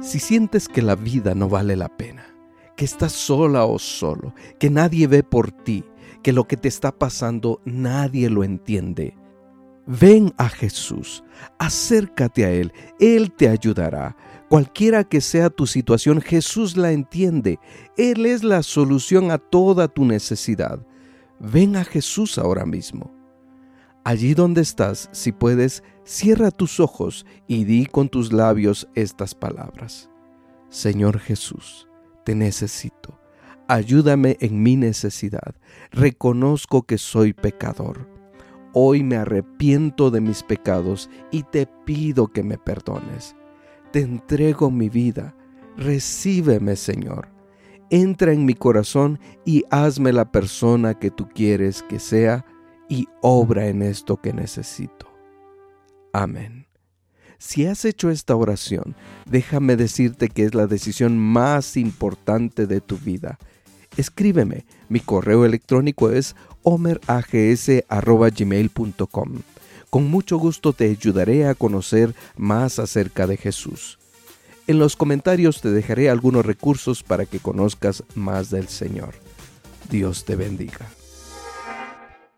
Si sientes que la vida no vale la pena, que estás sola o solo, que nadie ve por ti, que lo que te está pasando nadie lo entiende, ven a Jesús, acércate a Él, Él te ayudará. Cualquiera que sea tu situación, Jesús la entiende. Él es la solución a toda tu necesidad. Ven a Jesús ahora mismo. Allí donde estás, si puedes, cierra tus ojos y di con tus labios estas palabras. Señor Jesús, te necesito. Ayúdame en mi necesidad. Reconozco que soy pecador. Hoy me arrepiento de mis pecados y te pido que me perdones. Te entrego mi vida. Recíbeme, Señor. Entra en mi corazón y hazme la persona que tú quieres que sea y obra en esto que necesito. Amén. Si has hecho esta oración, déjame decirte que es la decisión más importante de tu vida. Escríbeme, mi correo electrónico es homerags.gmail.com. Con mucho gusto te ayudaré a conocer más acerca de Jesús. En los comentarios te dejaré algunos recursos para que conozcas más del Señor. Dios te bendiga.